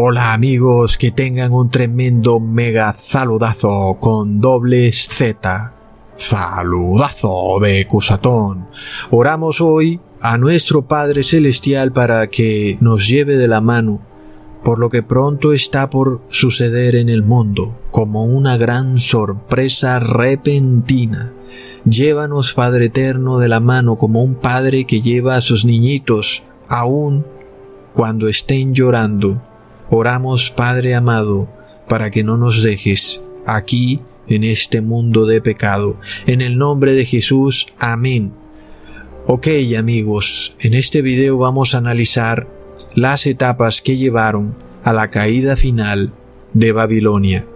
Hola amigos, que tengan un tremendo mega saludazo con dobles Z. Saludazo de Cusatón. Oramos hoy a nuestro Padre Celestial para que nos lleve de la mano por lo que pronto está por suceder en el mundo, como una gran sorpresa repentina. Llévanos, Padre Eterno, de la mano como un padre que lleva a sus niñitos, aún cuando estén llorando, Oramos, Padre amado, para que no nos dejes aquí en este mundo de pecado. En el nombre de Jesús, amén. Ok amigos, en este video vamos a analizar las etapas que llevaron a la caída final de Babilonia.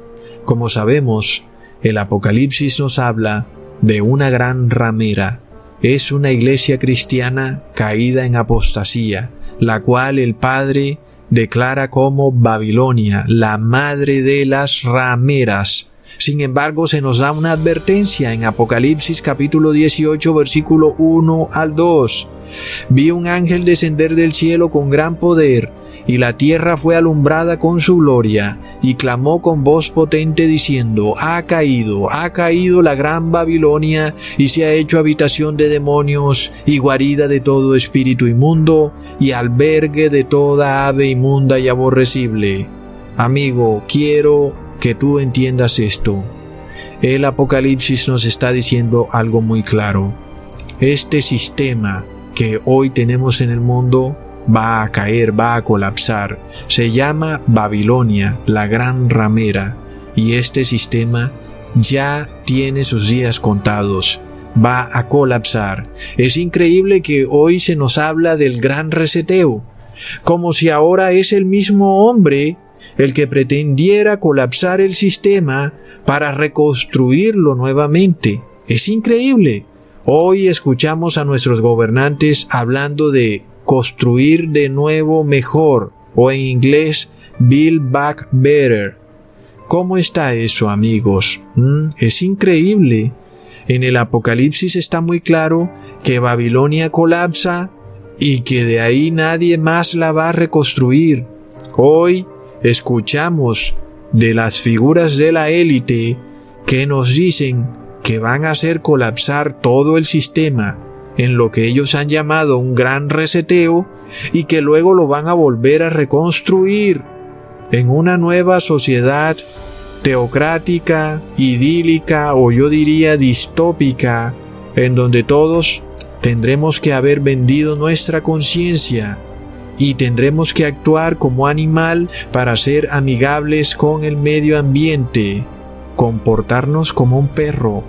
Como sabemos, el Apocalipsis nos habla de una gran ramera. Es una iglesia cristiana caída en apostasía, la cual el Padre declara como Babilonia, la madre de las rameras. Sin embargo, se nos da una advertencia en Apocalipsis capítulo 18 versículo 1 al 2. Vi un ángel descender del cielo con gran poder y la tierra fue alumbrada con su gloria, y clamó con voz potente diciendo, Ha caído, ha caído la gran Babilonia, y se ha hecho habitación de demonios, y guarida de todo espíritu inmundo, y albergue de toda ave inmunda y aborrecible. Amigo, quiero que tú entiendas esto. El Apocalipsis nos está diciendo algo muy claro. Este sistema que hoy tenemos en el mundo va a caer, va a colapsar. Se llama Babilonia, la gran ramera, y este sistema ya tiene sus días contados. Va a colapsar. Es increíble que hoy se nos habla del gran reseteo, como si ahora es el mismo hombre el que pretendiera colapsar el sistema para reconstruirlo nuevamente. Es increíble. Hoy escuchamos a nuestros gobernantes hablando de construir de nuevo mejor o en inglés build back better. ¿Cómo está eso amigos? Mm, es increíble. En el Apocalipsis está muy claro que Babilonia colapsa y que de ahí nadie más la va a reconstruir. Hoy escuchamos de las figuras de la élite que nos dicen que van a hacer colapsar todo el sistema en lo que ellos han llamado un gran reseteo y que luego lo van a volver a reconstruir en una nueva sociedad teocrática, idílica o yo diría distópica, en donde todos tendremos que haber vendido nuestra conciencia y tendremos que actuar como animal para ser amigables con el medio ambiente, comportarnos como un perro.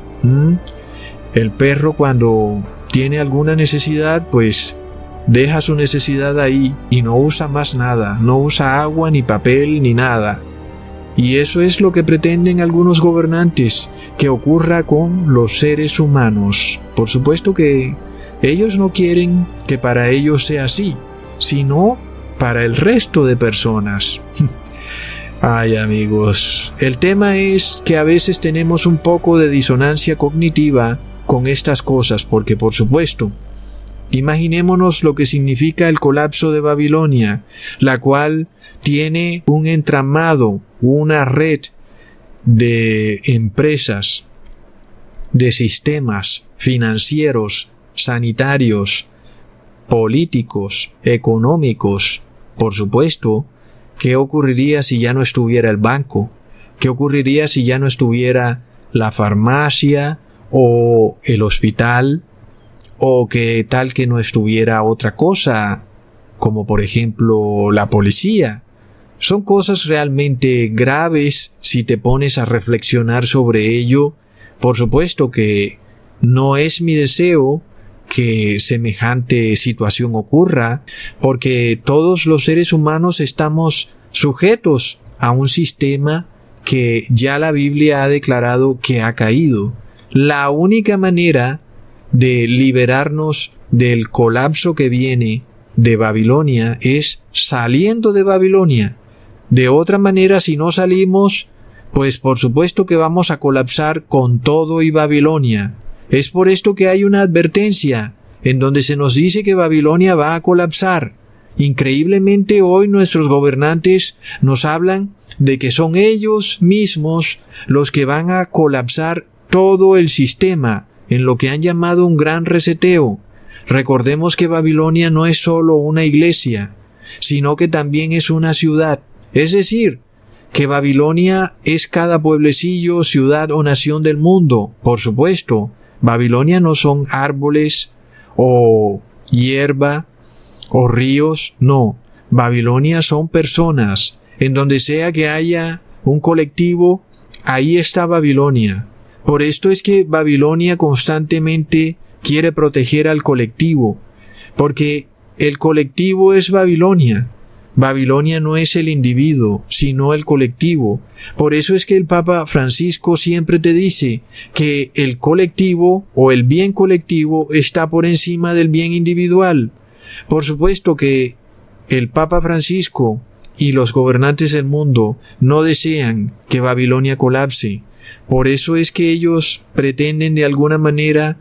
El perro cuando tiene alguna necesidad, pues deja su necesidad ahí y no usa más nada, no usa agua ni papel ni nada. Y eso es lo que pretenden algunos gobernantes, que ocurra con los seres humanos. Por supuesto que ellos no quieren que para ellos sea así, sino para el resto de personas. Ay amigos, el tema es que a veces tenemos un poco de disonancia cognitiva con estas cosas, porque por supuesto, imaginémonos lo que significa el colapso de Babilonia, la cual tiene un entramado, una red de empresas, de sistemas financieros, sanitarios, políticos, económicos, por supuesto, ¿qué ocurriría si ya no estuviera el banco? ¿Qué ocurriría si ya no estuviera la farmacia, o el hospital o que tal que no estuviera otra cosa, como por ejemplo la policía. Son cosas realmente graves si te pones a reflexionar sobre ello. Por supuesto que no es mi deseo que semejante situación ocurra, porque todos los seres humanos estamos sujetos a un sistema que ya la Biblia ha declarado que ha caído. La única manera de liberarnos del colapso que viene de Babilonia es saliendo de Babilonia. De otra manera, si no salimos, pues por supuesto que vamos a colapsar con todo y Babilonia. Es por esto que hay una advertencia en donde se nos dice que Babilonia va a colapsar. Increíblemente hoy nuestros gobernantes nos hablan de que son ellos mismos los que van a colapsar todo el sistema en lo que han llamado un gran reseteo. Recordemos que Babilonia no es solo una iglesia, sino que también es una ciudad. Es decir, que Babilonia es cada pueblecillo, ciudad o nación del mundo. Por supuesto, Babilonia no son árboles o hierba o ríos, no. Babilonia son personas. En donde sea que haya un colectivo, ahí está Babilonia. Por esto es que Babilonia constantemente quiere proteger al colectivo, porque el colectivo es Babilonia. Babilonia no es el individuo, sino el colectivo. Por eso es que el Papa Francisco siempre te dice que el colectivo o el bien colectivo está por encima del bien individual. Por supuesto que el Papa Francisco y los gobernantes del mundo no desean que Babilonia colapse, por eso es que ellos pretenden de alguna manera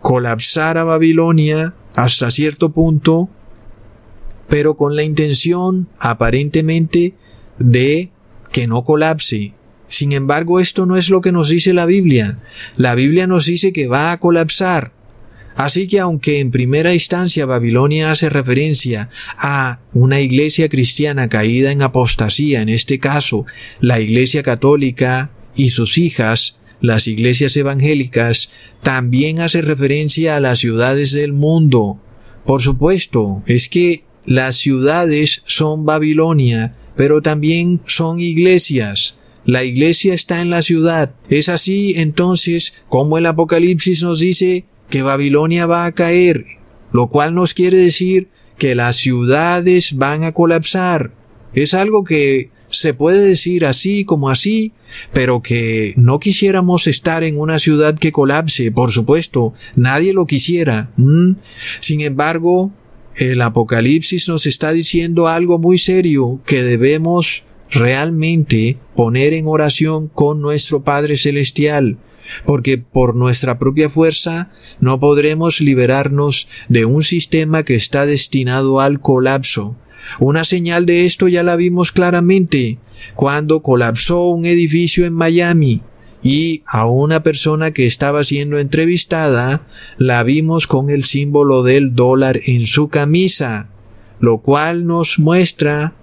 colapsar a Babilonia hasta cierto punto, pero con la intención aparentemente de que no colapse. Sin embargo, esto no es lo que nos dice la Biblia. La Biblia nos dice que va a colapsar. Así que aunque en primera instancia Babilonia hace referencia a una iglesia cristiana caída en apostasía, en este caso la iglesia católica y sus hijas, las iglesias evangélicas, también hace referencia a las ciudades del mundo. Por supuesto, es que las ciudades son Babilonia, pero también son iglesias. La iglesia está en la ciudad. Es así entonces como el Apocalipsis nos dice que Babilonia va a caer, lo cual nos quiere decir que las ciudades van a colapsar. Es algo que se puede decir así como así, pero que no quisiéramos estar en una ciudad que colapse, por supuesto, nadie lo quisiera. Sin embargo, el Apocalipsis nos está diciendo algo muy serio que debemos realmente poner en oración con nuestro Padre Celestial, porque por nuestra propia fuerza no podremos liberarnos de un sistema que está destinado al colapso. Una señal de esto ya la vimos claramente cuando colapsó un edificio en Miami y a una persona que estaba siendo entrevistada la vimos con el símbolo del dólar en su camisa, lo cual nos muestra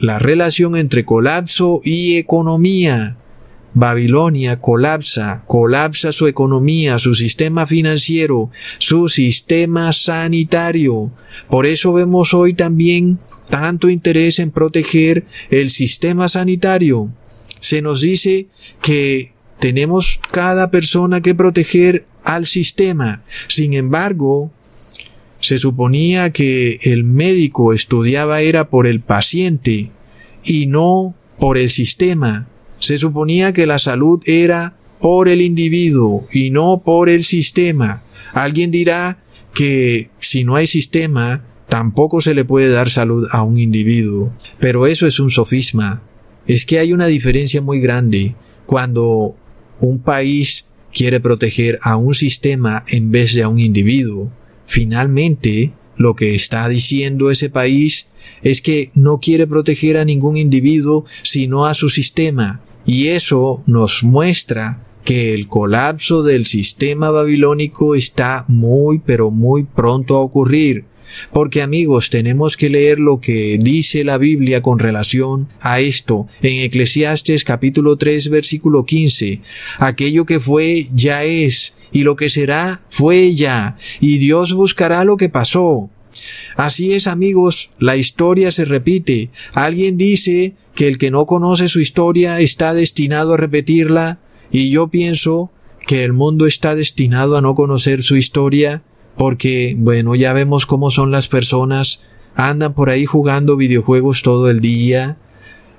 la relación entre colapso y economía. Babilonia colapsa, colapsa su economía, su sistema financiero, su sistema sanitario. Por eso vemos hoy también tanto interés en proteger el sistema sanitario. Se nos dice que tenemos cada persona que proteger al sistema. Sin embargo, se suponía que el médico estudiaba era por el paciente y no por el sistema. Se suponía que la salud era por el individuo y no por el sistema. Alguien dirá que si no hay sistema, tampoco se le puede dar salud a un individuo. Pero eso es un sofisma. Es que hay una diferencia muy grande cuando un país quiere proteger a un sistema en vez de a un individuo. Finalmente, lo que está diciendo ese país es que no quiere proteger a ningún individuo sino a su sistema, y eso nos muestra que el colapso del sistema babilónico está muy pero muy pronto a ocurrir. Porque amigos, tenemos que leer lo que dice la Biblia con relación a esto en Eclesiastes capítulo 3 versículo 15. Aquello que fue ya es, y lo que será fue ya, y Dios buscará lo que pasó. Así es amigos, la historia se repite. Alguien dice que el que no conoce su historia está destinado a repetirla y yo pienso que el mundo está destinado a no conocer su historia porque, bueno, ya vemos cómo son las personas, andan por ahí jugando videojuegos todo el día,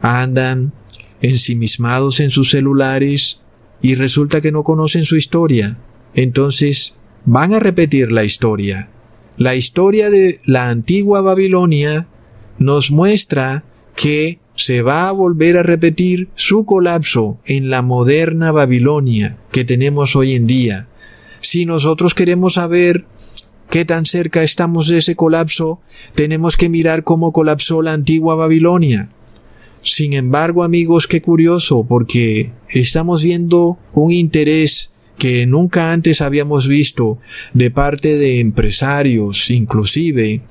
andan ensimismados en sus celulares y resulta que no conocen su historia. Entonces, van a repetir la historia. La historia de la antigua Babilonia nos muestra que se va a volver a repetir su colapso en la moderna Babilonia que tenemos hoy en día. Si nosotros queremos saber qué tan cerca estamos de ese colapso, tenemos que mirar cómo colapsó la antigua Babilonia. Sin embargo, amigos, qué curioso, porque estamos viendo un interés que nunca antes habíamos visto de parte de empresarios, inclusive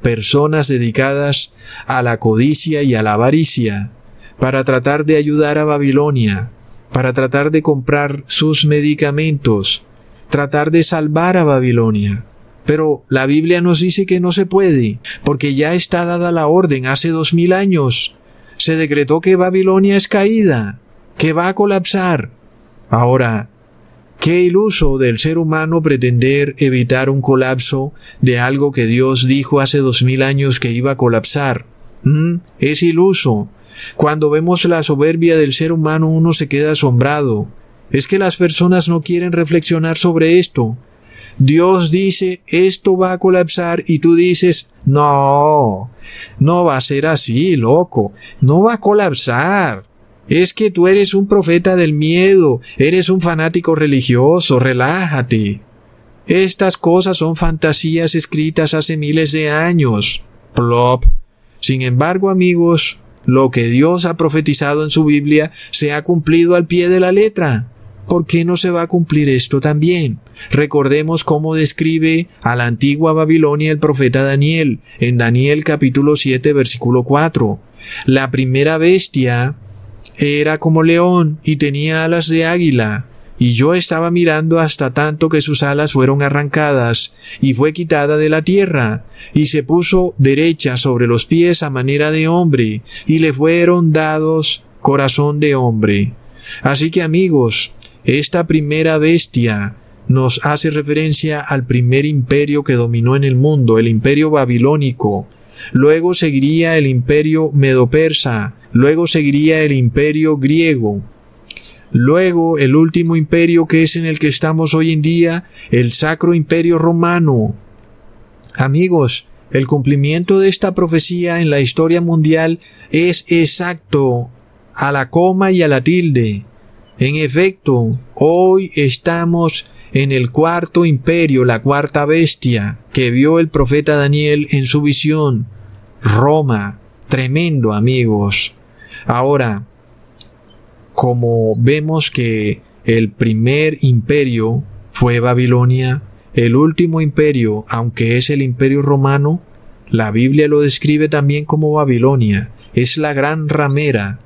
personas dedicadas a la codicia y a la avaricia, para tratar de ayudar a Babilonia, para tratar de comprar sus medicamentos, tratar de salvar a Babilonia. Pero la Biblia nos dice que no se puede, porque ya está dada la orden hace dos mil años. Se decretó que Babilonia es caída, que va a colapsar. Ahora, qué iluso del ser humano pretender evitar un colapso de algo que Dios dijo hace dos mil años que iba a colapsar. ¿Mm? Es iluso. Cuando vemos la soberbia del ser humano uno se queda asombrado. Es que las personas no quieren reflexionar sobre esto. Dios dice, esto va a colapsar y tú dices, no, no va a ser así, loco, no va a colapsar. Es que tú eres un profeta del miedo, eres un fanático religioso, relájate. Estas cosas son fantasías escritas hace miles de años. Plop. Sin embargo, amigos, lo que Dios ha profetizado en su Biblia se ha cumplido al pie de la letra. ¿Por qué no se va a cumplir esto también? Recordemos cómo describe a la antigua Babilonia el profeta Daniel en Daniel capítulo 7 versículo 4. La primera bestia era como león y tenía alas de águila, y yo estaba mirando hasta tanto que sus alas fueron arrancadas, y fue quitada de la tierra, y se puso derecha sobre los pies a manera de hombre, y le fueron dados corazón de hombre. Así que amigos, esta primera bestia nos hace referencia al primer imperio que dominó en el mundo, el imperio babilónico. Luego seguiría el imperio medo-persa, luego seguiría el imperio griego. Luego el último imperio que es en el que estamos hoy en día, el Sacro Imperio Romano. Amigos, el cumplimiento de esta profecía en la historia mundial es exacto a la coma y a la tilde. En efecto, hoy estamos en el cuarto imperio, la cuarta bestia, que vio el profeta Daniel en su visión. Roma. Tremendo, amigos. Ahora, como vemos que el primer imperio fue Babilonia, el último imperio, aunque es el imperio romano, la Biblia lo describe también como Babilonia. Es la gran ramera,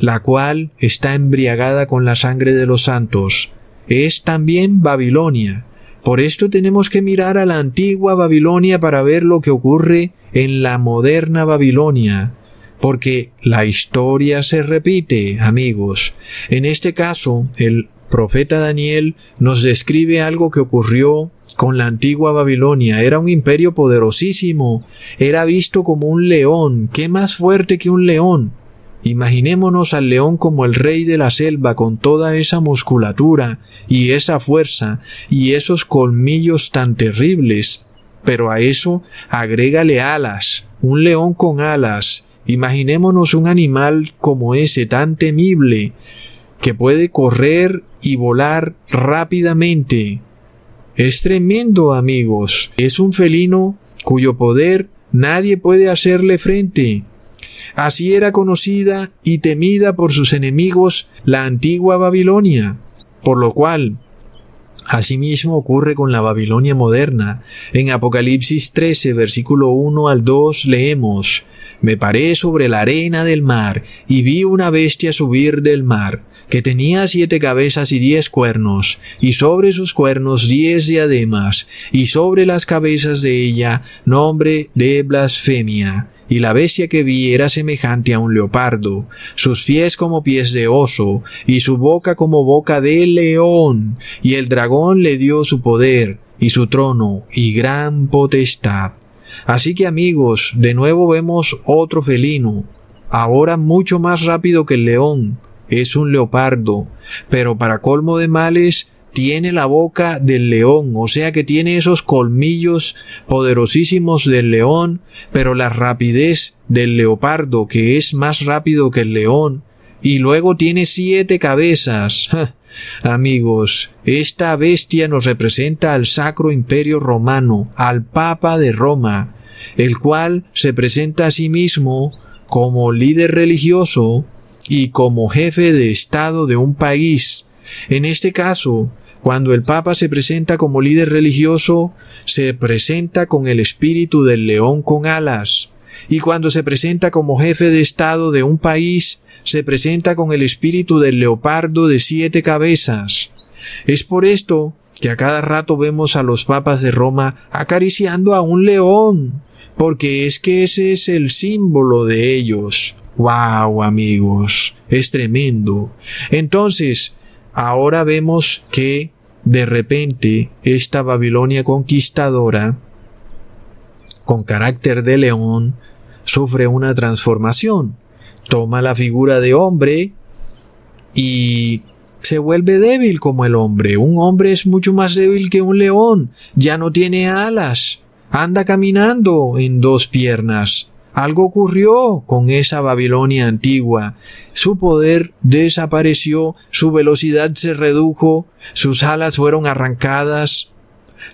la cual está embriagada con la sangre de los santos. Es también Babilonia. Por esto tenemos que mirar a la antigua Babilonia para ver lo que ocurre en la moderna Babilonia. Porque la historia se repite, amigos. En este caso, el profeta Daniel nos describe algo que ocurrió con la antigua Babilonia. Era un imperio poderosísimo. Era visto como un león. ¿Qué más fuerte que un león? Imaginémonos al león como el rey de la selva con toda esa musculatura y esa fuerza y esos colmillos tan terribles. Pero a eso agrégale alas, un león con alas. Imaginémonos un animal como ese tan temible que puede correr y volar rápidamente. Es tremendo, amigos. Es un felino cuyo poder nadie puede hacerle frente. Así era conocida y temida por sus enemigos la antigua Babilonia, por lo cual Asimismo ocurre con la Babilonia moderna. En Apocalipsis 13, versículo 1 al 2 leemos, Me paré sobre la arena del mar y vi una bestia subir del mar, que tenía siete cabezas y diez cuernos, y sobre sus cuernos diez diademas, y sobre las cabezas de ella nombre de blasfemia y la bestia que vi era semejante a un leopardo, sus pies como pies de oso, y su boca como boca de león, y el dragón le dio su poder, y su trono, y gran potestad. Así que amigos, de nuevo vemos otro felino, ahora mucho más rápido que el león, es un leopardo, pero para colmo de males tiene la boca del león, o sea que tiene esos colmillos poderosísimos del león, pero la rapidez del leopardo, que es más rápido que el león, y luego tiene siete cabezas. Amigos, esta bestia nos representa al Sacro Imperio Romano, al Papa de Roma, el cual se presenta a sí mismo como líder religioso y como jefe de Estado de un país. En este caso, cuando el Papa se presenta como líder religioso, se presenta con el espíritu del león con alas, y cuando se presenta como jefe de Estado de un país, se presenta con el espíritu del leopardo de siete cabezas. Es por esto que a cada rato vemos a los papas de Roma acariciando a un león, porque es que ese es el símbolo de ellos. ¡Wow, amigos! Es tremendo. Entonces, ahora vemos que de repente esta Babilonia conquistadora, con carácter de león, sufre una transformación. Toma la figura de hombre y se vuelve débil como el hombre. Un hombre es mucho más débil que un león. Ya no tiene alas. Anda caminando en dos piernas. Algo ocurrió con esa Babilonia antigua. Su poder desapareció, su velocidad se redujo, sus alas fueron arrancadas.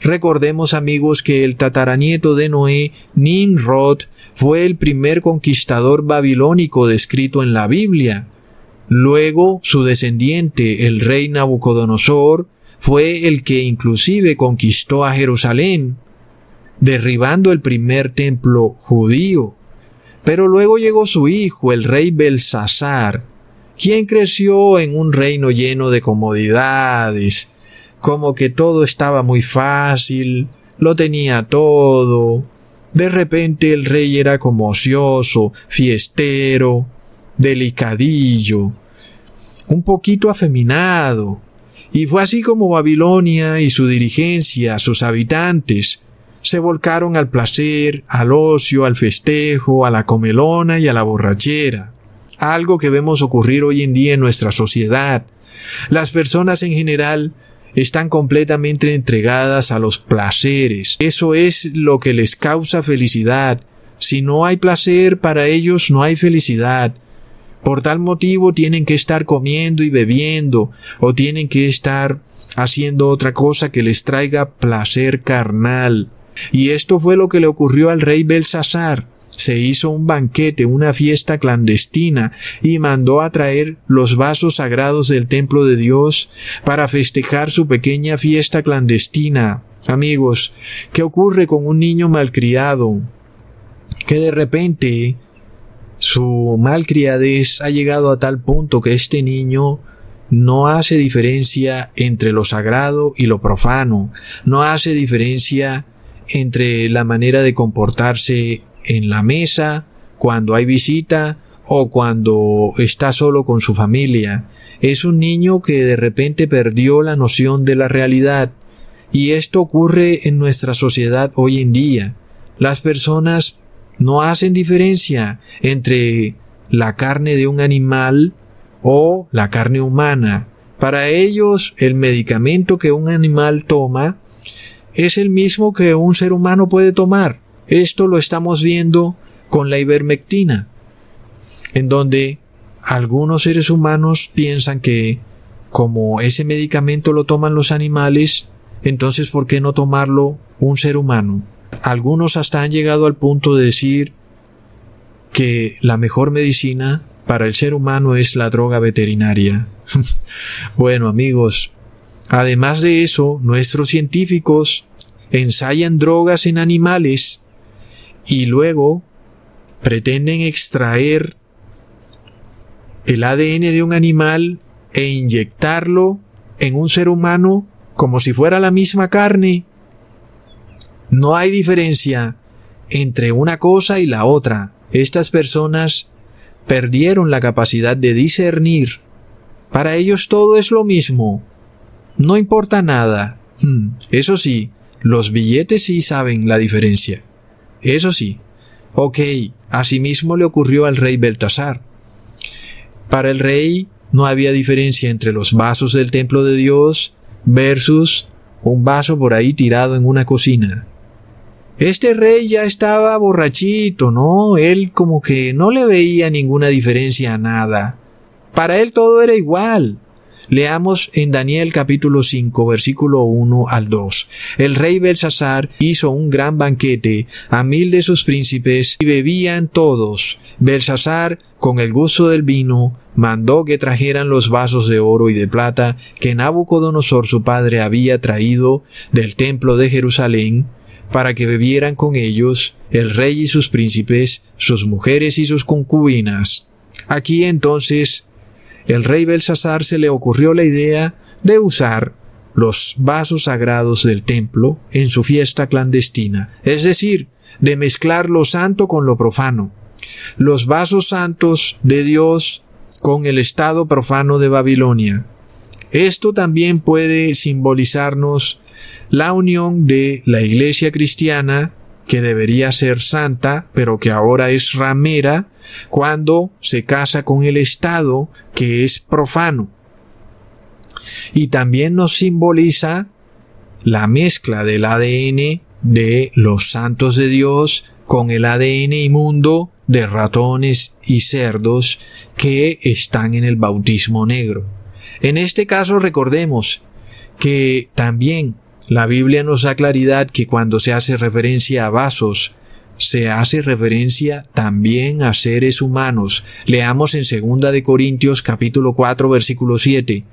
Recordemos amigos que el tataranieto de Noé, Nimrod, fue el primer conquistador babilónico descrito en la Biblia. Luego, su descendiente, el rey Nabucodonosor, fue el que inclusive conquistó a Jerusalén, derribando el primer templo judío. Pero luego llegó su hijo, el rey Belsasar, quien creció en un reino lleno de comodidades, como que todo estaba muy fácil, lo tenía todo, de repente el rey era como ocioso, fiestero, delicadillo, un poquito afeminado. Y fue así como Babilonia y su dirigencia, sus habitantes, se volcaron al placer, al ocio, al festejo, a la comelona y a la borrachera. Algo que vemos ocurrir hoy en día en nuestra sociedad. Las personas en general están completamente entregadas a los placeres. Eso es lo que les causa felicidad. Si no hay placer para ellos, no hay felicidad. Por tal motivo tienen que estar comiendo y bebiendo, o tienen que estar haciendo otra cosa que les traiga placer carnal. Y esto fue lo que le ocurrió al rey Belsasar se hizo un banquete, una fiesta clandestina, y mandó a traer los vasos sagrados del templo de Dios para festejar su pequeña fiesta clandestina. Amigos, ¿qué ocurre con un niño malcriado? Que de repente su malcriadez ha llegado a tal punto que este niño no hace diferencia entre lo sagrado y lo profano, no hace diferencia entre la manera de comportarse en la mesa, cuando hay visita o cuando está solo con su familia. Es un niño que de repente perdió la noción de la realidad. Y esto ocurre en nuestra sociedad hoy en día. Las personas no hacen diferencia entre la carne de un animal o la carne humana. Para ellos el medicamento que un animal toma es el mismo que un ser humano puede tomar. Esto lo estamos viendo con la ivermectina, en donde algunos seres humanos piensan que como ese medicamento lo toman los animales, entonces ¿por qué no tomarlo un ser humano? Algunos hasta han llegado al punto de decir que la mejor medicina para el ser humano es la droga veterinaria. bueno amigos, además de eso, nuestros científicos ensayan drogas en animales y luego pretenden extraer el ADN de un animal e inyectarlo en un ser humano como si fuera la misma carne. No hay diferencia entre una cosa y la otra. Estas personas perdieron la capacidad de discernir. Para ellos todo es lo mismo. No importa nada. Hmm, eso sí, los billetes sí saben la diferencia. Eso sí. Ok, asimismo le ocurrió al rey Beltasar. Para el rey no había diferencia entre los vasos del templo de Dios versus un vaso por ahí tirado en una cocina. Este rey ya estaba borrachito, ¿no? Él como que no le veía ninguna diferencia a nada. Para él todo era igual. Leamos en Daniel capítulo 5 versículo 1 al 2. El rey Belsasar hizo un gran banquete a mil de sus príncipes y bebían todos. Belsasar, con el gusto del vino, mandó que trajeran los vasos de oro y de plata que Nabucodonosor su padre había traído del templo de Jerusalén, para que bebieran con ellos el rey y sus príncipes, sus mujeres y sus concubinas. Aquí entonces el rey Belsasar se le ocurrió la idea de usar los vasos sagrados del templo en su fiesta clandestina, es decir, de mezclar lo santo con lo profano, los vasos santos de Dios con el estado profano de Babilonia. Esto también puede simbolizarnos la unión de la iglesia cristiana, que debería ser santa, pero que ahora es ramera, cuando se casa con el Estado que es profano. Y también nos simboliza la mezcla del ADN de los santos de Dios con el ADN inmundo de ratones y cerdos que están en el bautismo negro. En este caso recordemos que también la Biblia nos da claridad que cuando se hace referencia a vasos se hace referencia también a seres humanos. Leamos en 2 de Corintios capítulo 4 versículo 7.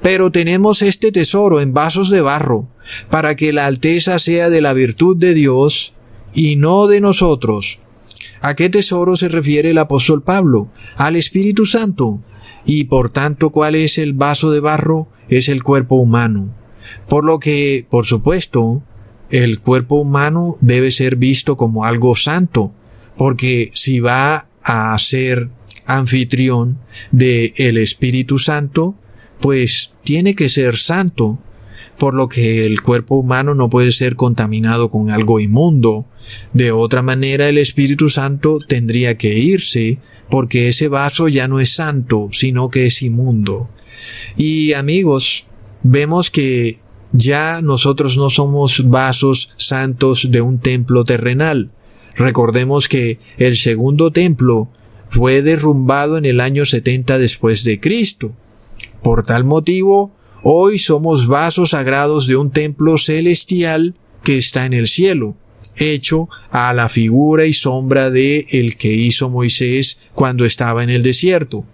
Pero tenemos este tesoro en vasos de barro, para que la alteza sea de la virtud de Dios y no de nosotros. ¿A qué tesoro se refiere el apóstol Pablo? Al Espíritu Santo. Y por tanto, ¿cuál es el vaso de barro? Es el cuerpo humano. Por lo que, por supuesto, el cuerpo humano debe ser visto como algo santo, porque si va a ser anfitrión de el Espíritu Santo, pues tiene que ser santo, por lo que el cuerpo humano no puede ser contaminado con algo inmundo. De otra manera, el Espíritu Santo tendría que irse, porque ese vaso ya no es santo, sino que es inmundo. Y amigos, vemos que ya nosotros no somos vasos santos de un templo terrenal. Recordemos que el segundo templo fue derrumbado en el año 70 después de Cristo. Por tal motivo, hoy somos vasos sagrados de un templo celestial que está en el cielo, hecho a la figura y sombra de el que hizo Moisés cuando estaba en el desierto.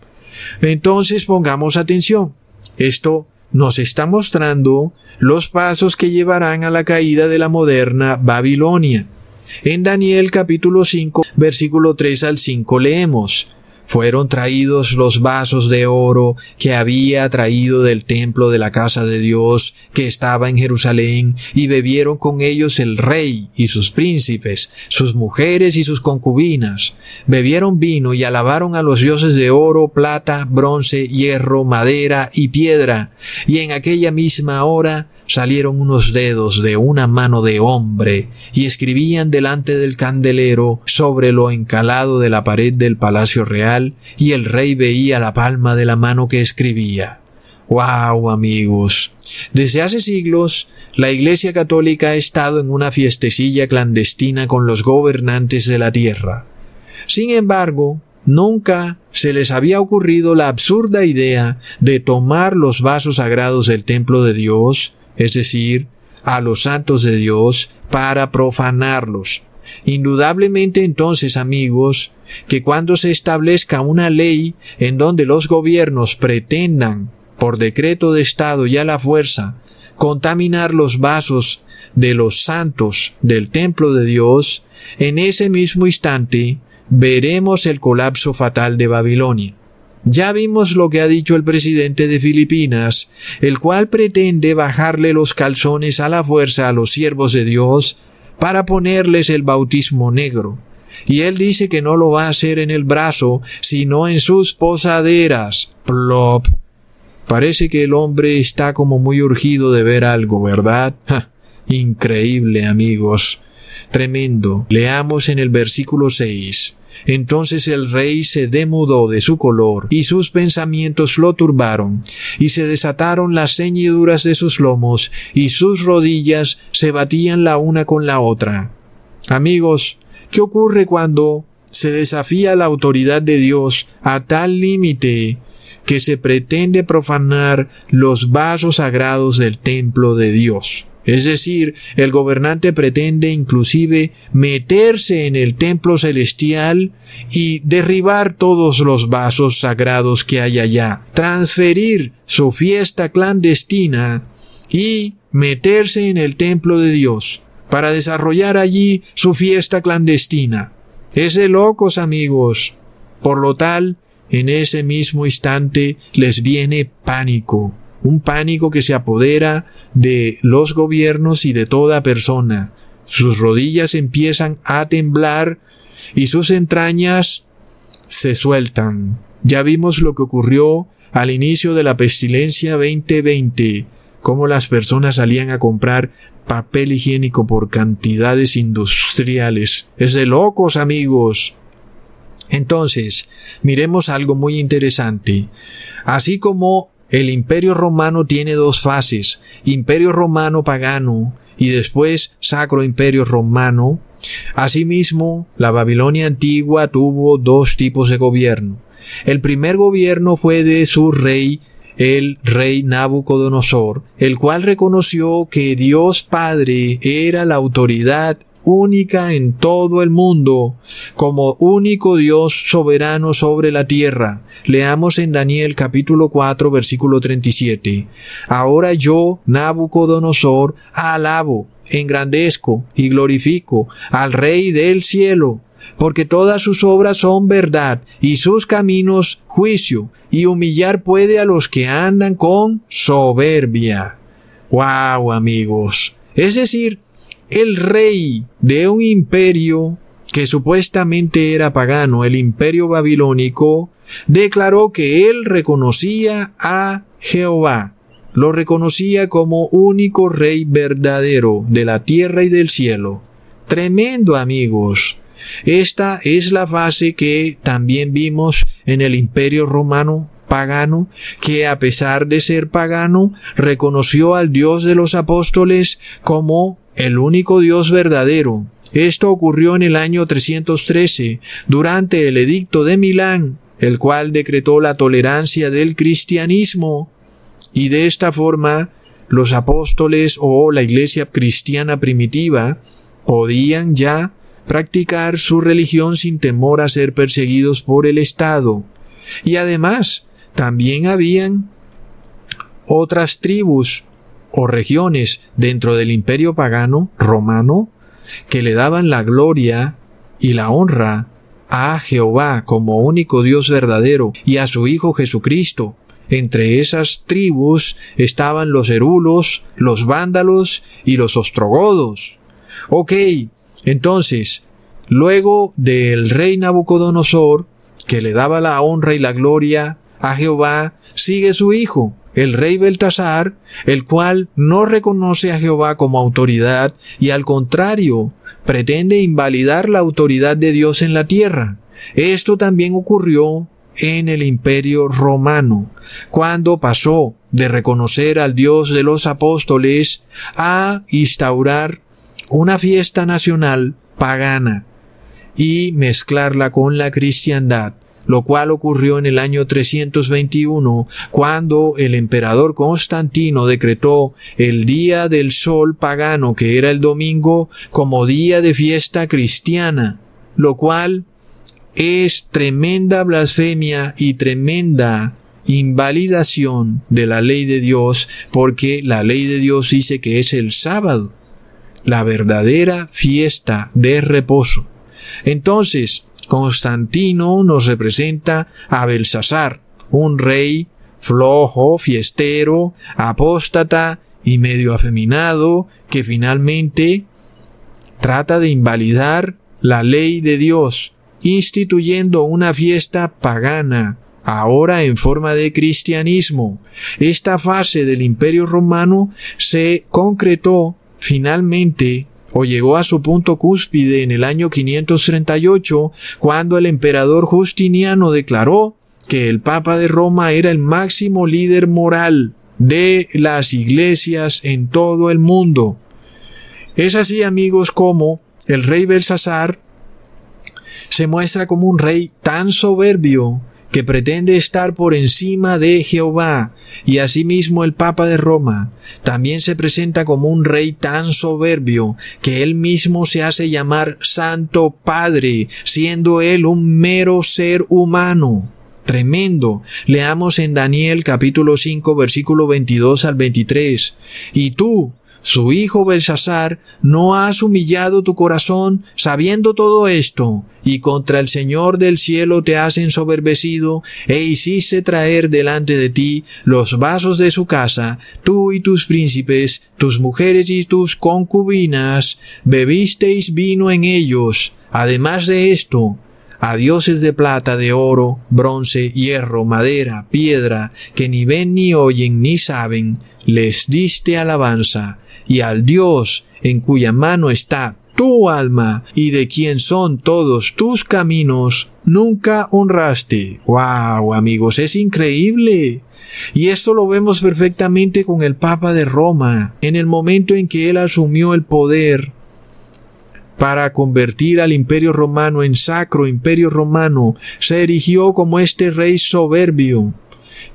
Entonces pongamos atención. Esto nos está mostrando los pasos que llevarán a la caída de la moderna Babilonia. En Daniel capítulo 5 versículo 3 al 5 leemos, fueron traídos los vasos de oro que había traído del templo de la casa de Dios que estaba en Jerusalén, y bebieron con ellos el rey y sus príncipes, sus mujeres y sus concubinas. Bebieron vino y alabaron a los dioses de oro, plata, bronce, hierro, madera y piedra, y en aquella misma hora salieron unos dedos de una mano de hombre y escribían delante del candelero sobre lo encalado de la pared del palacio real y el rey veía la palma de la mano que escribía. ¡Wow, amigos! Desde hace siglos, la Iglesia Católica ha estado en una fiestecilla clandestina con los gobernantes de la tierra. Sin embargo, nunca se les había ocurrido la absurda idea de tomar los vasos sagrados del templo de Dios es decir, a los santos de Dios, para profanarlos. Indudablemente entonces, amigos, que cuando se establezca una ley en donde los gobiernos pretendan, por decreto de Estado y a la fuerza, contaminar los vasos de los santos del templo de Dios, en ese mismo instante veremos el colapso fatal de Babilonia. Ya vimos lo que ha dicho el presidente de Filipinas, el cual pretende bajarle los calzones a la fuerza a los siervos de Dios para ponerles el bautismo negro. Y él dice que no lo va a hacer en el brazo, sino en sus posaderas. Plop. Parece que el hombre está como muy urgido de ver algo, ¿verdad? Increíble, amigos. Tremendo. Leamos en el versículo 6. Entonces el rey se demudó de su color, y sus pensamientos lo turbaron, y se desataron las ceñiduras de sus lomos, y sus rodillas se batían la una con la otra. Amigos, ¿qué ocurre cuando se desafía la autoridad de Dios a tal límite que se pretende profanar los vasos sagrados del templo de Dios. Es decir, el gobernante pretende inclusive meterse en el templo celestial y derribar todos los vasos sagrados que hay allá, transferir su fiesta clandestina y meterse en el templo de Dios para desarrollar allí su fiesta clandestina. Es de locos amigos. Por lo tal, en ese mismo instante les viene pánico, un pánico que se apodera de los gobiernos y de toda persona. Sus rodillas empiezan a temblar y sus entrañas se sueltan. Ya vimos lo que ocurrió al inicio de la pestilencia 2020, cómo las personas salían a comprar papel higiénico por cantidades industriales. Es de locos, amigos. Entonces, miremos algo muy interesante. Así como el imperio romano tiene dos fases, imperio romano pagano y después sacro imperio romano, asimismo la Babilonia antigua tuvo dos tipos de gobierno. El primer gobierno fue de su rey el rey Nabucodonosor, el cual reconoció que Dios Padre era la autoridad única en todo el mundo, como único Dios soberano sobre la tierra. Leamos en Daniel capítulo 4 versículo 37. Ahora yo, Nabucodonosor, alabo, engrandezco y glorifico al Rey del cielo, porque todas sus obras son verdad y sus caminos juicio, y humillar puede a los que andan con soberbia. Wow, amigos. Es decir, el rey de un imperio que supuestamente era pagano, el imperio babilónico, declaró que él reconocía a Jehová, lo reconocía como único rey verdadero de la tierra y del cielo. Tremendo amigos. Esta es la fase que también vimos en el imperio romano pagano, que a pesar de ser pagano, reconoció al Dios de los apóstoles como el único Dios verdadero. Esto ocurrió en el año 313, durante el edicto de Milán, el cual decretó la tolerancia del cristianismo. Y de esta forma, los apóstoles o la iglesia cristiana primitiva podían ya practicar su religión sin temor a ser perseguidos por el Estado. Y además, también habían otras tribus o regiones dentro del imperio pagano romano que le daban la gloria y la honra a Jehová como único Dios verdadero y a su Hijo Jesucristo. Entre esas tribus estaban los herulos, los vándalos y los ostrogodos. Ok, entonces, luego del rey Nabucodonosor, que le daba la honra y la gloria a Jehová, sigue su hijo, el rey Beltasar, el cual no reconoce a Jehová como autoridad y al contrario, pretende invalidar la autoridad de Dios en la tierra. Esto también ocurrió en el imperio romano, cuando pasó de reconocer al Dios de los apóstoles a instaurar una fiesta nacional pagana y mezclarla con la cristiandad lo cual ocurrió en el año 321, cuando el emperador Constantino decretó el día del sol pagano, que era el domingo, como día de fiesta cristiana, lo cual es tremenda blasfemia y tremenda invalidación de la ley de Dios, porque la ley de Dios dice que es el sábado, la verdadera fiesta de reposo. Entonces, Constantino nos representa a Belsasar, un rey flojo, fiestero, apóstata y medio afeminado que finalmente trata de invalidar la ley de Dios, instituyendo una fiesta pagana, ahora en forma de cristianismo. Esta fase del imperio romano se concretó finalmente o llegó a su punto cúspide en el año 538, cuando el emperador Justiniano declaró que el Papa de Roma era el máximo líder moral de las iglesias en todo el mundo. Es así, amigos, como el rey Belsasar se muestra como un rey tan soberbio que pretende estar por encima de Jehová, y asimismo el Papa de Roma, también se presenta como un rey tan soberbio que él mismo se hace llamar Santo Padre, siendo él un mero ser humano. Tremendo. Leamos en Daniel capítulo 5 versículo 22 al 23. Y tú, su hijo Belsasar, no has humillado tu corazón sabiendo todo esto, y contra el Señor del cielo te has ensoberbecido, e hiciste traer delante de ti los vasos de su casa, tú y tus príncipes, tus mujeres y tus concubinas, bebisteis vino en ellos. Además de esto, a dioses de plata, de oro, bronce, hierro, madera, piedra, que ni ven ni oyen ni saben, les diste alabanza, y al Dios en cuya mano está tu alma y de quien son todos tus caminos, nunca honraste. ¡Wow, amigos! Es increíble. Y esto lo vemos perfectamente con el Papa de Roma, en el momento en que él asumió el poder para convertir al imperio romano en sacro imperio romano, se erigió como este rey soberbio,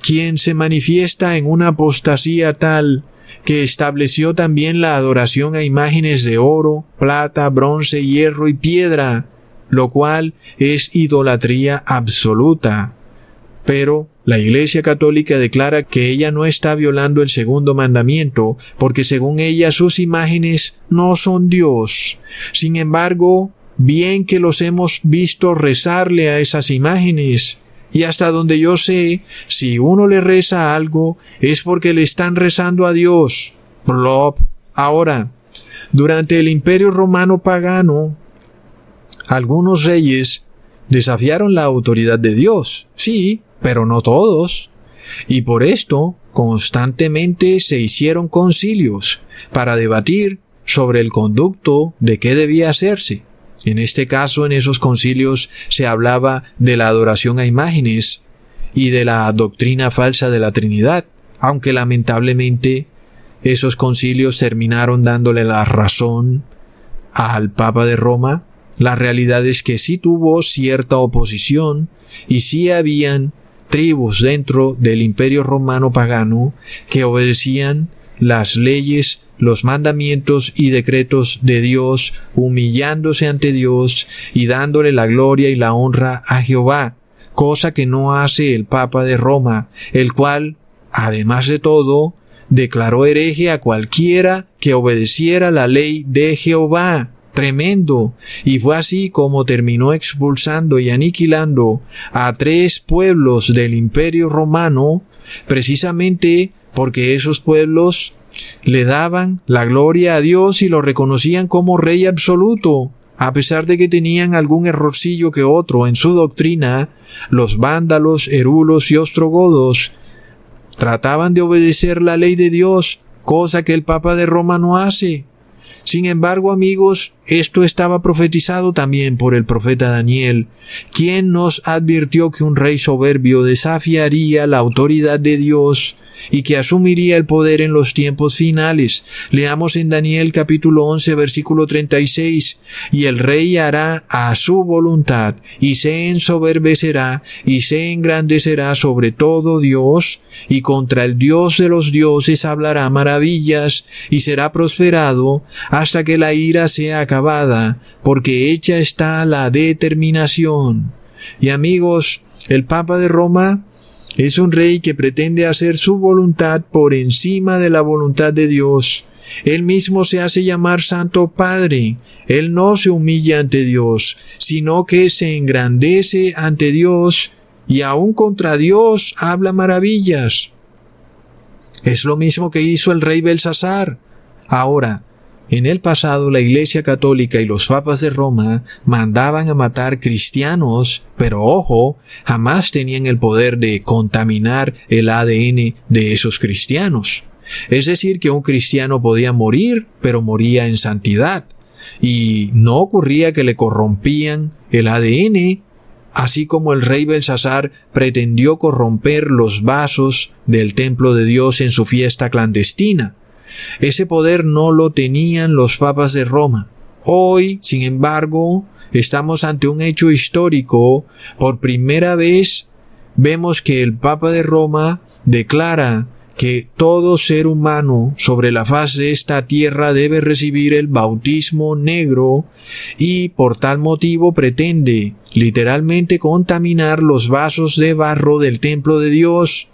quien se manifiesta en una apostasía tal que estableció también la adoración a imágenes de oro, plata, bronce, hierro y piedra, lo cual es idolatría absoluta. Pero la Iglesia Católica declara que ella no está violando el segundo mandamiento, porque según ella sus imágenes no son Dios. Sin embargo, bien que los hemos visto rezarle a esas imágenes, y hasta donde yo sé, si uno le reza algo, es porque le están rezando a Dios. Plop. Ahora, durante el imperio romano pagano, algunos reyes desafiaron la autoridad de Dios. Sí, pero no todos. Y por esto constantemente se hicieron concilios para debatir sobre el conducto de qué debía hacerse. En este caso, en esos concilios se hablaba de la adoración a imágenes y de la doctrina falsa de la Trinidad, aunque lamentablemente esos concilios terminaron dándole la razón al Papa de Roma. La realidad es que sí tuvo cierta oposición y sí habían tribus dentro del imperio romano pagano que obedecían las leyes, los mandamientos y decretos de Dios, humillándose ante Dios y dándole la gloria y la honra a Jehová, cosa que no hace el Papa de Roma, el cual, además de todo, declaró hereje a cualquiera que obedeciera la ley de Jehová tremendo, y fue así como terminó expulsando y aniquilando a tres pueblos del imperio romano, precisamente porque esos pueblos le daban la gloria a Dios y lo reconocían como rey absoluto. A pesar de que tenían algún errorcillo que otro en su doctrina, los vándalos, erulos y ostrogodos trataban de obedecer la ley de Dios, cosa que el Papa de Roma no hace. Sin embargo, amigos, esto estaba profetizado también por el profeta Daniel, quien nos advirtió que un rey soberbio desafiaría la autoridad de Dios y que asumiría el poder en los tiempos finales. Leamos en Daniel capítulo 11 versículo 36, y el rey hará a su voluntad y se ensoberbecerá y se engrandecerá sobre todo Dios y contra el Dios de los dioses hablará maravillas y será prosperado hasta que la ira sea porque hecha está la determinación. Y amigos, el Papa de Roma es un rey que pretende hacer su voluntad por encima de la voluntad de Dios. Él mismo se hace llamar Santo Padre. Él no se humilla ante Dios, sino que se engrandece ante Dios y aun contra Dios habla maravillas. Es lo mismo que hizo el rey Belsasar. Ahora, en el pasado la Iglesia Católica y los papas de Roma mandaban a matar cristianos, pero ojo, jamás tenían el poder de contaminar el ADN de esos cristianos. Es decir, que un cristiano podía morir, pero moría en santidad. Y no ocurría que le corrompían el ADN, así como el rey Belsasar pretendió corromper los vasos del templo de Dios en su fiesta clandestina. Ese poder no lo tenían los papas de Roma. Hoy, sin embargo, estamos ante un hecho histórico. Por primera vez vemos que el Papa de Roma declara que todo ser humano sobre la faz de esta tierra debe recibir el bautismo negro y por tal motivo pretende literalmente contaminar los vasos de barro del templo de Dios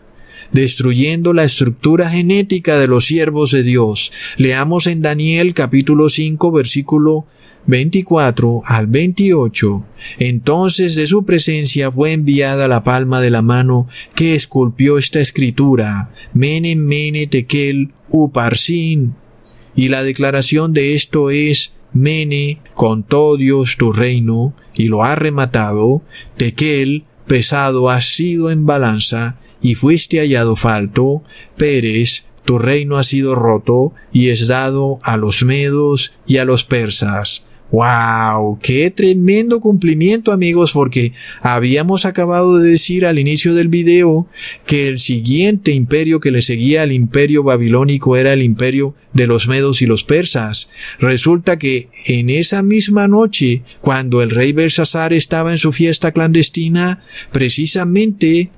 destruyendo la estructura genética de los siervos de Dios. Leamos en Daniel capítulo 5 versículo 24 al 28. Entonces de su presencia fue enviada la palma de la mano que esculpió esta escritura, Mene Mene Tekel Uparsin. Y la declaración de esto es, Mene, contó Dios tu reino, y lo ha rematado, Tekel, pesado has sido en balanza, y fuiste hallado falto, Pérez, tu reino ha sido roto, y es dado a los medos y a los persas. ¡Wow! ¡Qué tremendo cumplimiento amigos! Porque habíamos acabado de decir al inicio del video que el siguiente imperio que le seguía al imperio babilónico era el imperio de los medos y los persas. Resulta que en esa misma noche, cuando el rey Belsasar estaba en su fiesta clandestina, precisamente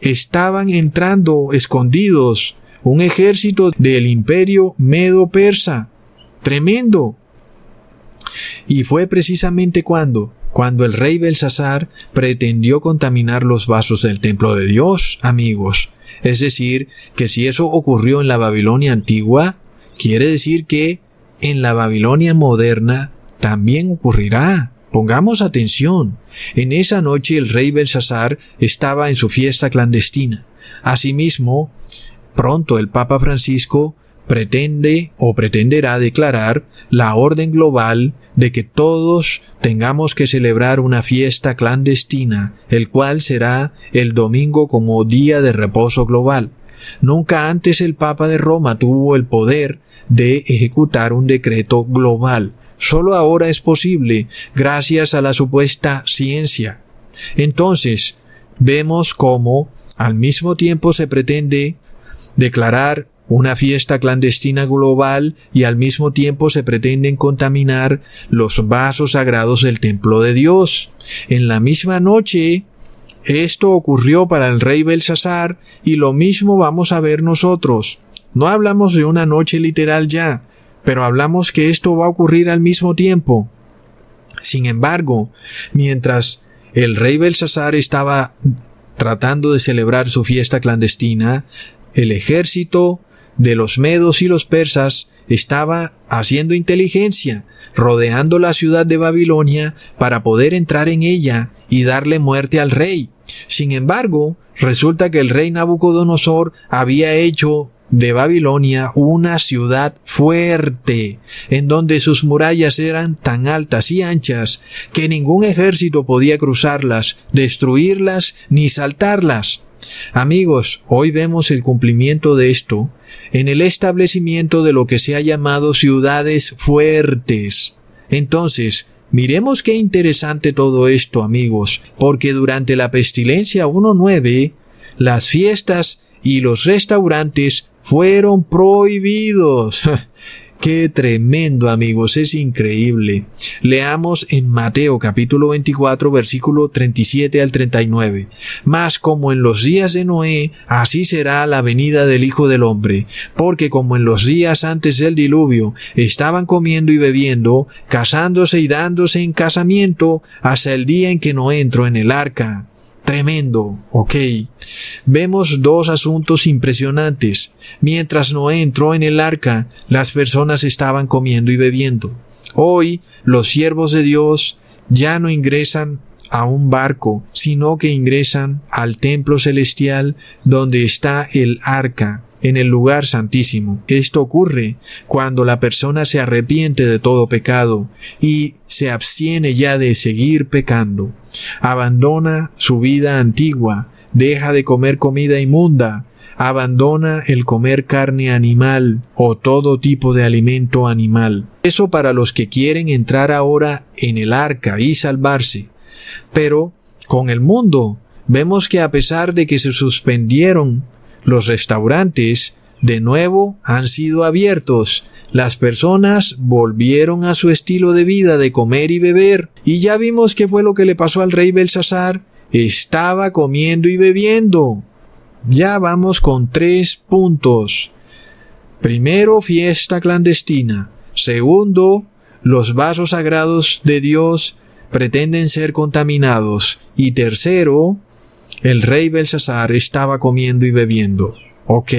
estaban entrando escondidos un ejército del imperio medo-persa. Tremendo. Y fue precisamente cuando, cuando el rey Belsasar pretendió contaminar los vasos del templo de Dios, amigos. Es decir, que si eso ocurrió en la Babilonia antigua, quiere decir que en la Babilonia moderna también ocurrirá. Pongamos atención. En esa noche el rey Belsasar estaba en su fiesta clandestina. Asimismo, pronto el Papa Francisco pretende o pretenderá declarar la orden global de que todos tengamos que celebrar una fiesta clandestina, el cual será el domingo como día de reposo global. Nunca antes el Papa de Roma tuvo el poder de ejecutar un decreto global. Solo ahora es posible gracias a la supuesta ciencia. Entonces, vemos cómo al mismo tiempo se pretende declarar una fiesta clandestina global y al mismo tiempo se pretenden contaminar los vasos sagrados del templo de Dios. En la misma noche, esto ocurrió para el rey Belsasar y lo mismo vamos a ver nosotros. No hablamos de una noche literal ya, pero hablamos que esto va a ocurrir al mismo tiempo. Sin embargo, mientras el rey Belsasar estaba tratando de celebrar su fiesta clandestina, el ejército de los medos y los persas estaba haciendo inteligencia, rodeando la ciudad de Babilonia para poder entrar en ella y darle muerte al rey. Sin embargo, resulta que el rey Nabucodonosor había hecho de Babilonia una ciudad fuerte, en donde sus murallas eran tan altas y anchas que ningún ejército podía cruzarlas, destruirlas ni saltarlas. Amigos, hoy vemos el cumplimiento de esto en el establecimiento de lo que se ha llamado ciudades fuertes. Entonces, miremos qué interesante todo esto, amigos, porque durante la pestilencia 1.9, las fiestas y los restaurantes fueron prohibidos. Qué tremendo amigos, es increíble. Leamos en Mateo capítulo 24 versículo 37 al 39. Mas como en los días de Noé, así será la venida del Hijo del Hombre, porque como en los días antes del diluvio estaban comiendo y bebiendo, casándose y dándose en casamiento, hasta el día en que no entró en el arca. Tremendo, ok. Vemos dos asuntos impresionantes. Mientras Noé entró en el arca, las personas estaban comiendo y bebiendo. Hoy, los siervos de Dios ya no ingresan a un barco, sino que ingresan al templo celestial donde está el arca, en el lugar santísimo. Esto ocurre cuando la persona se arrepiente de todo pecado y se abstiene ya de seguir pecando. Abandona su vida antigua, deja de comer comida inmunda, abandona el comer carne animal o todo tipo de alimento animal. Eso para los que quieren entrar ahora en el arca y salvarse. Pero con el mundo vemos que a pesar de que se suspendieron los restaurantes, de nuevo han sido abiertos. Las personas volvieron a su estilo de vida de comer y beber. Y ya vimos qué fue lo que le pasó al rey Belsasar estaba comiendo y bebiendo. Ya vamos con tres puntos. Primero, fiesta clandestina. Segundo, los vasos sagrados de Dios pretenden ser contaminados. Y tercero, el rey Belsasar estaba comiendo y bebiendo. Ok.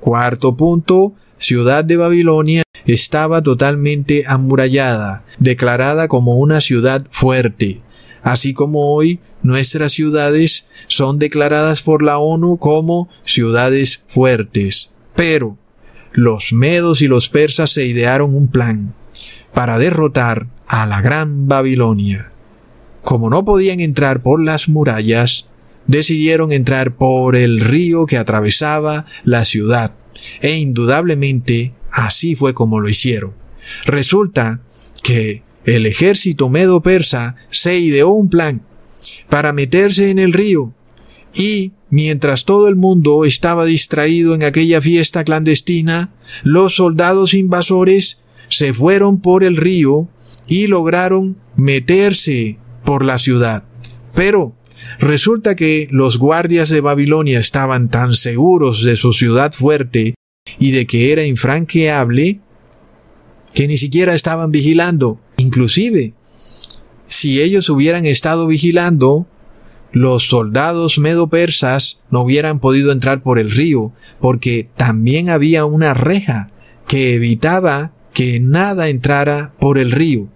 Cuarto punto, ciudad de Babilonia estaba totalmente amurallada, declarada como una ciudad fuerte, así como hoy nuestras ciudades son declaradas por la ONU como ciudades fuertes. Pero los medos y los persas se idearon un plan para derrotar a la gran Babilonia. Como no podían entrar por las murallas, decidieron entrar por el río que atravesaba la ciudad, e indudablemente así fue como lo hicieron. Resulta que el ejército medo-persa se ideó un plan para meterse en el río y mientras todo el mundo estaba distraído en aquella fiesta clandestina, los soldados invasores se fueron por el río y lograron meterse por la ciudad. Pero resulta que los guardias de Babilonia estaban tan seguros de su ciudad fuerte y de que era infranqueable que ni siquiera estaban vigilando. Inclusive, si ellos hubieran estado vigilando, los soldados medo-persas no hubieran podido entrar por el río, porque también había una reja que evitaba que nada entrara por el río.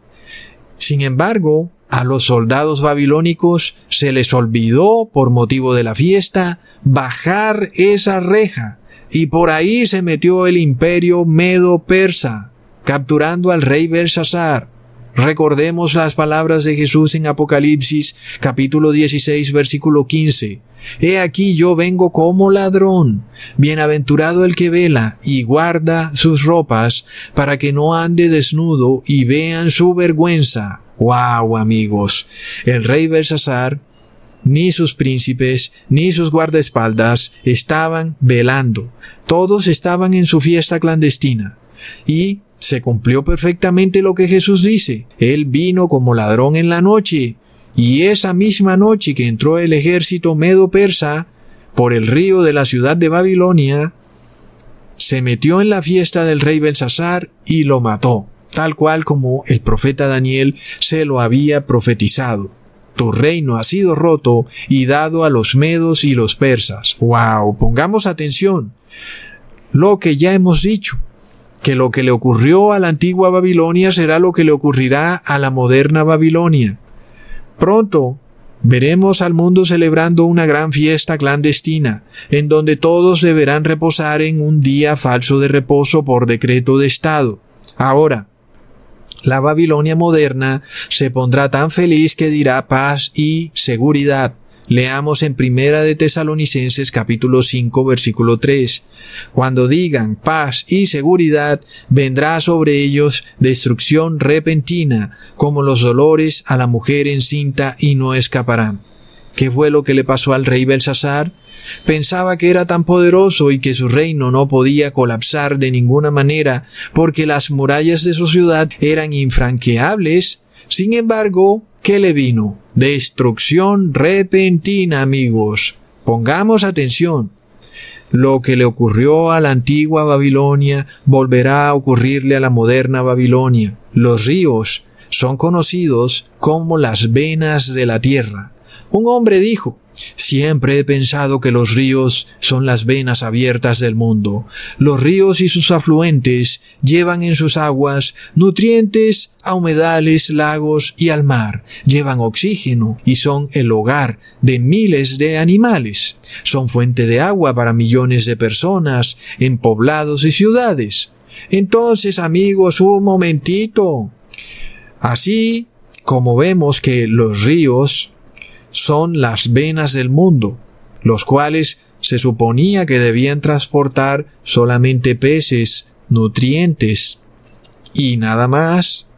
Sin embargo, a los soldados babilónicos se les olvidó, por motivo de la fiesta, bajar esa reja, y por ahí se metió el imperio medo-persa, capturando al rey Belsasar. Recordemos las palabras de Jesús en Apocalipsis capítulo 16 versículo 15. He aquí yo vengo como ladrón. Bienaventurado el que vela y guarda sus ropas para que no ande desnudo y vean su vergüenza. Wow, amigos. El rey Belsasar, ni sus príncipes, ni sus guardaespaldas estaban velando. Todos estaban en su fiesta clandestina. Y se cumplió perfectamente lo que Jesús dice. Él vino como ladrón en la noche y esa misma noche que entró el ejército medo-persa por el río de la ciudad de Babilonia, se metió en la fiesta del rey Belsasar y lo mató, tal cual como el profeta Daniel se lo había profetizado. Tu reino ha sido roto y dado a los medos y los persas. ¡Wow! Pongamos atención. Lo que ya hemos dicho, que lo que le ocurrió a la antigua Babilonia será lo que le ocurrirá a la moderna Babilonia. Pronto veremos al mundo celebrando una gran fiesta clandestina, en donde todos deberán reposar en un día falso de reposo por decreto de Estado. Ahora, la Babilonia moderna se pondrá tan feliz que dirá paz y seguridad. Leamos en Primera de Tesalonicenses capítulo 5 versículo 3. Cuando digan paz y seguridad, vendrá sobre ellos destrucción repentina, como los dolores a la mujer encinta y no escaparán. ¿Qué fue lo que le pasó al rey Belsasar? Pensaba que era tan poderoso y que su reino no podía colapsar de ninguna manera porque las murallas de su ciudad eran infranqueables. Sin embargo, ¿qué le vino? Destrucción repentina, amigos. Pongamos atención. Lo que le ocurrió a la antigua Babilonia volverá a ocurrirle a la moderna Babilonia. Los ríos son conocidos como las venas de la tierra. Un hombre dijo, Siempre he pensado que los ríos son las venas abiertas del mundo. Los ríos y sus afluentes llevan en sus aguas nutrientes a humedales, lagos y al mar. Llevan oxígeno y son el hogar de miles de animales. Son fuente de agua para millones de personas en poblados y ciudades. Entonces, amigos, un momentito. Así como vemos que los ríos son las venas del mundo, los cuales se suponía que debían transportar solamente peces, nutrientes y nada más.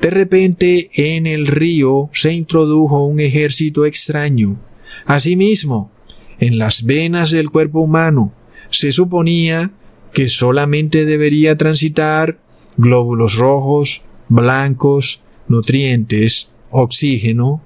De repente en el río se introdujo un ejército extraño. Asimismo, en las venas del cuerpo humano se suponía que solamente debería transitar glóbulos rojos, blancos, nutrientes, oxígeno,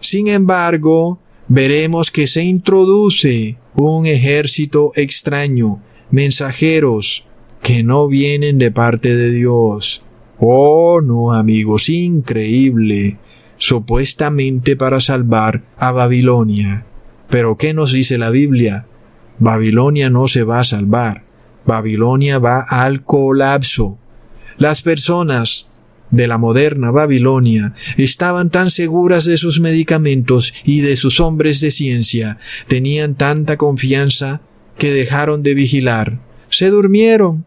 sin embargo, veremos que se introduce un ejército extraño, mensajeros que no vienen de parte de Dios. Oh, no, amigos, increíble, supuestamente para salvar a Babilonia. Pero ¿qué nos dice la Biblia? Babilonia no se va a salvar. Babilonia va al colapso. Las personas de la moderna Babilonia estaban tan seguras de sus medicamentos y de sus hombres de ciencia, tenían tanta confianza que dejaron de vigilar, se durmieron.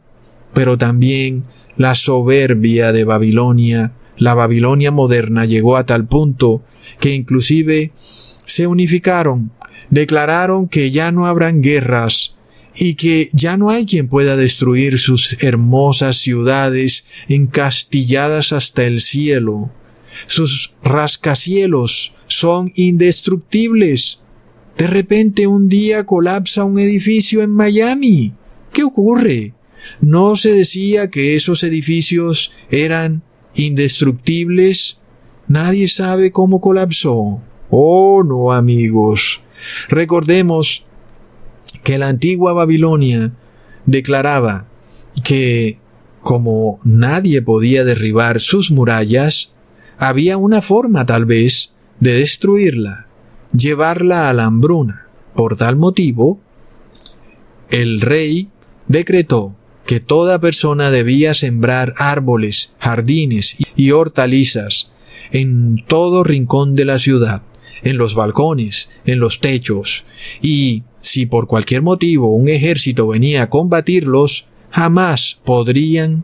Pero también la soberbia de Babilonia, la Babilonia moderna llegó a tal punto que inclusive se unificaron, declararon que ya no habrán guerras, y que ya no hay quien pueda destruir sus hermosas ciudades encastilladas hasta el cielo. Sus rascacielos son indestructibles. De repente un día colapsa un edificio en Miami. ¿Qué ocurre? ¿No se decía que esos edificios eran indestructibles? Nadie sabe cómo colapsó. Oh, no, amigos. Recordemos que la antigua Babilonia declaraba que como nadie podía derribar sus murallas, había una forma tal vez de destruirla, llevarla a la hambruna. Por tal motivo, el rey decretó que toda persona debía sembrar árboles, jardines y hortalizas en todo rincón de la ciudad, en los balcones, en los techos, y si por cualquier motivo un ejército venía a combatirlos, jamás podrían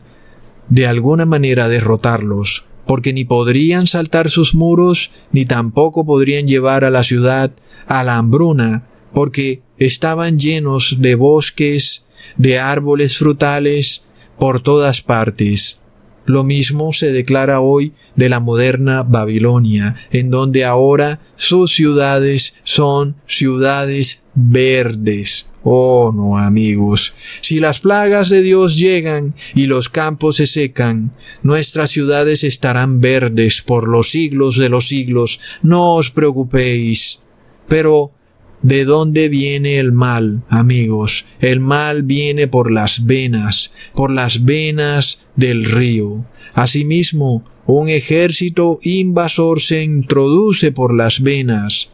de alguna manera derrotarlos, porque ni podrían saltar sus muros, ni tampoco podrían llevar a la ciudad a la hambruna, porque estaban llenos de bosques, de árboles frutales por todas partes. Lo mismo se declara hoy de la moderna Babilonia, en donde ahora sus ciudades son ciudades verdes. Oh, no, amigos. Si las plagas de Dios llegan y los campos se secan, nuestras ciudades estarán verdes por los siglos de los siglos. No os preocupéis. Pero, ¿de dónde viene el mal, amigos? El mal viene por las venas, por las venas del río. Asimismo, un ejército invasor se introduce por las venas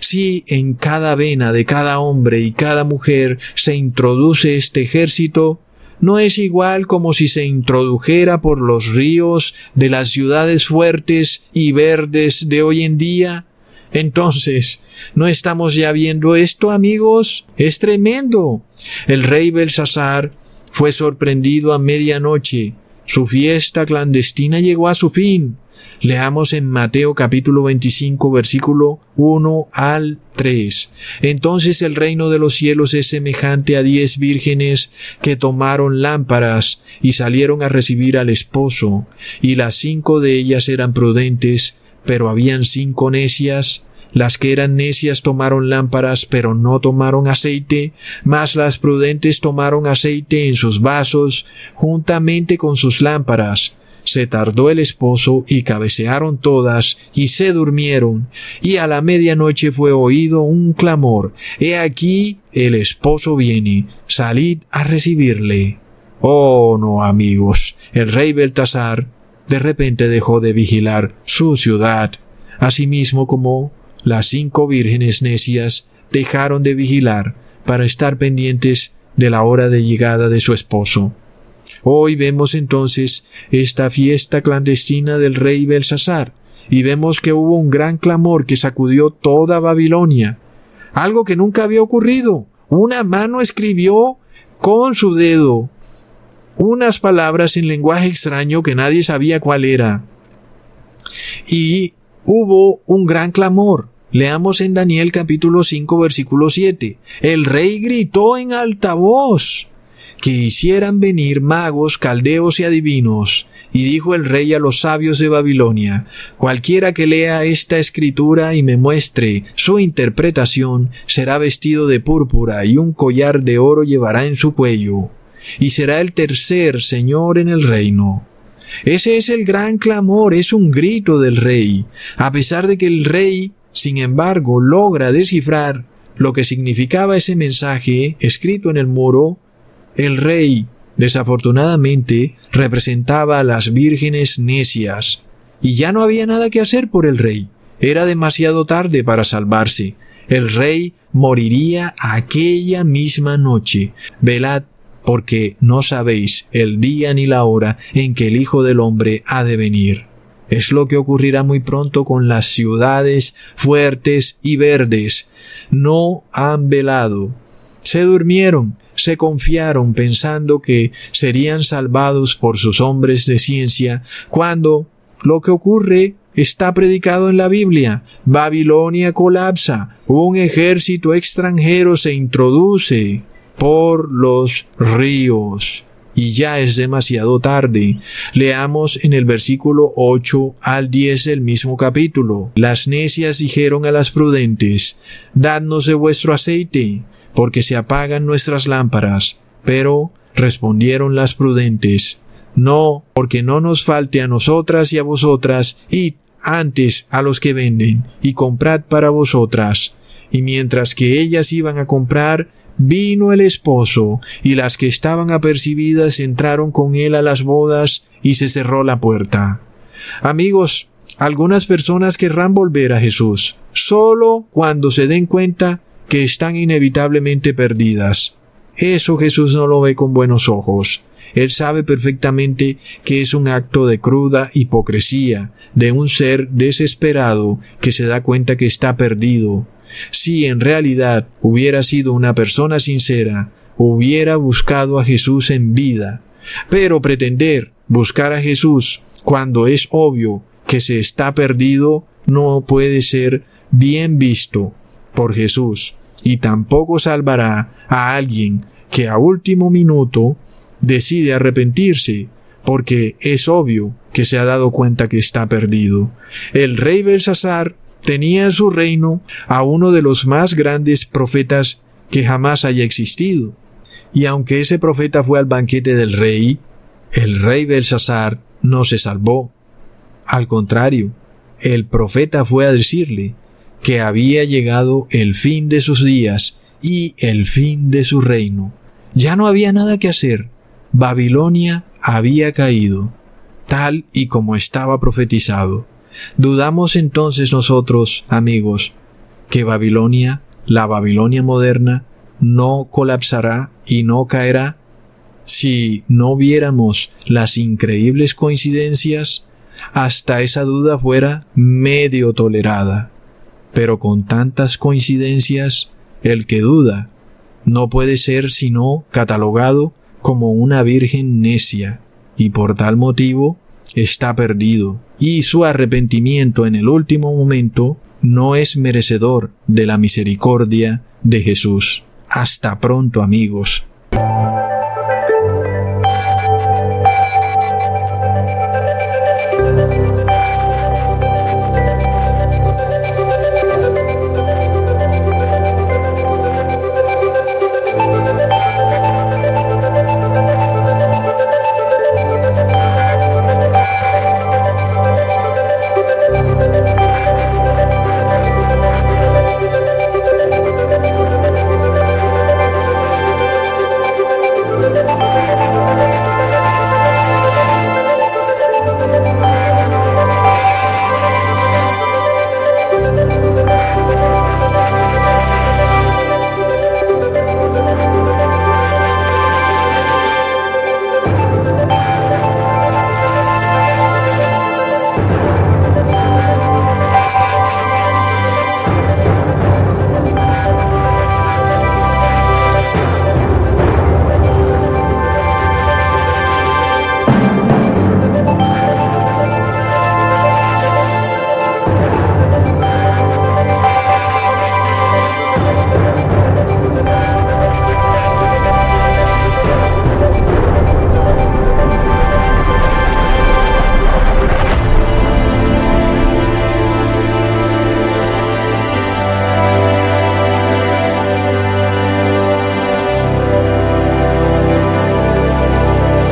si en cada vena de cada hombre y cada mujer se introduce este ejército, no es igual como si se introdujera por los ríos de las ciudades fuertes y verdes de hoy en día. Entonces, ¿no estamos ya viendo esto, amigos? Es tremendo. El rey Belsasar fue sorprendido a medianoche. Su fiesta clandestina llegó a su fin. Leamos en Mateo capítulo 25 versículo 1 al 3. Entonces el reino de los cielos es semejante a diez vírgenes que tomaron lámparas y salieron a recibir al esposo, y las cinco de ellas eran prudentes, pero habían cinco necias, las que eran necias tomaron lámparas, pero no tomaron aceite, mas las prudentes tomaron aceite en sus vasos, juntamente con sus lámparas. Se tardó el esposo y cabecearon todas y se durmieron, y a la medianoche fue oído un clamor, He aquí el esposo viene, salid a recibirle. Oh no, amigos, el rey Beltasar de repente dejó de vigilar su ciudad, asimismo como las cinco vírgenes necias dejaron de vigilar para estar pendientes de la hora de llegada de su esposo. Hoy vemos entonces esta fiesta clandestina del rey Belsasar, y vemos que hubo un gran clamor que sacudió toda Babilonia, algo que nunca había ocurrido. Una mano escribió con su dedo unas palabras en lenguaje extraño que nadie sabía cuál era. Y hubo un gran clamor. Leamos en Daniel capítulo 5 versículo 7. El rey gritó en alta voz que hicieran venir magos, caldeos y adivinos. Y dijo el rey a los sabios de Babilonia, cualquiera que lea esta escritura y me muestre su interpretación, será vestido de púrpura y un collar de oro llevará en su cuello, y será el tercer señor en el reino. Ese es el gran clamor, es un grito del rey, a pesar de que el rey sin embargo, logra descifrar lo que significaba ese mensaje escrito en el muro, el rey, desafortunadamente, representaba a las vírgenes necias, y ya no había nada que hacer por el rey. Era demasiado tarde para salvarse. El rey moriría aquella misma noche. Velad, porque no sabéis el día ni la hora en que el Hijo del Hombre ha de venir. Es lo que ocurrirá muy pronto con las ciudades fuertes y verdes. No han velado. Se durmieron, se confiaron pensando que serían salvados por sus hombres de ciencia, cuando lo que ocurre está predicado en la Biblia. Babilonia colapsa, un ejército extranjero se introduce por los ríos y ya es demasiado tarde. Leamos en el versículo 8 al 10 del mismo capítulo. Las necias dijeron a las prudentes, Dadnos de vuestro aceite, porque se apagan nuestras lámparas. Pero respondieron las prudentes, No, porque no nos falte a nosotras y a vosotras, id antes a los que venden, y comprad para vosotras. Y mientras que ellas iban a comprar, Vino el esposo, y las que estaban apercibidas entraron con él a las bodas, y se cerró la puerta. Amigos, algunas personas querrán volver a Jesús, solo cuando se den cuenta que están inevitablemente perdidas. Eso Jesús no lo ve con buenos ojos. Él sabe perfectamente que es un acto de cruda hipocresía de un ser desesperado que se da cuenta que está perdido, si en realidad hubiera sido una persona sincera, hubiera buscado a Jesús en vida. Pero pretender buscar a Jesús cuando es obvio que se está perdido no puede ser bien visto por Jesús y tampoco salvará a alguien que a último minuto decide arrepentirse porque es obvio que se ha dado cuenta que está perdido. El rey Belsasar tenía en su reino a uno de los más grandes profetas que jamás haya existido. Y aunque ese profeta fue al banquete del rey, el rey Belsasar no se salvó. Al contrario, el profeta fue a decirle que había llegado el fin de sus días y el fin de su reino. Ya no había nada que hacer. Babilonia había caído, tal y como estaba profetizado. Dudamos entonces nosotros, amigos, que Babilonia, la Babilonia moderna, no colapsará y no caerá si no viéramos las increíbles coincidencias, hasta esa duda fuera medio tolerada. Pero con tantas coincidencias, el que duda no puede ser sino catalogado como una virgen necia, y por tal motivo está perdido y su arrepentimiento en el último momento no es merecedor de la misericordia de Jesús. Hasta pronto amigos.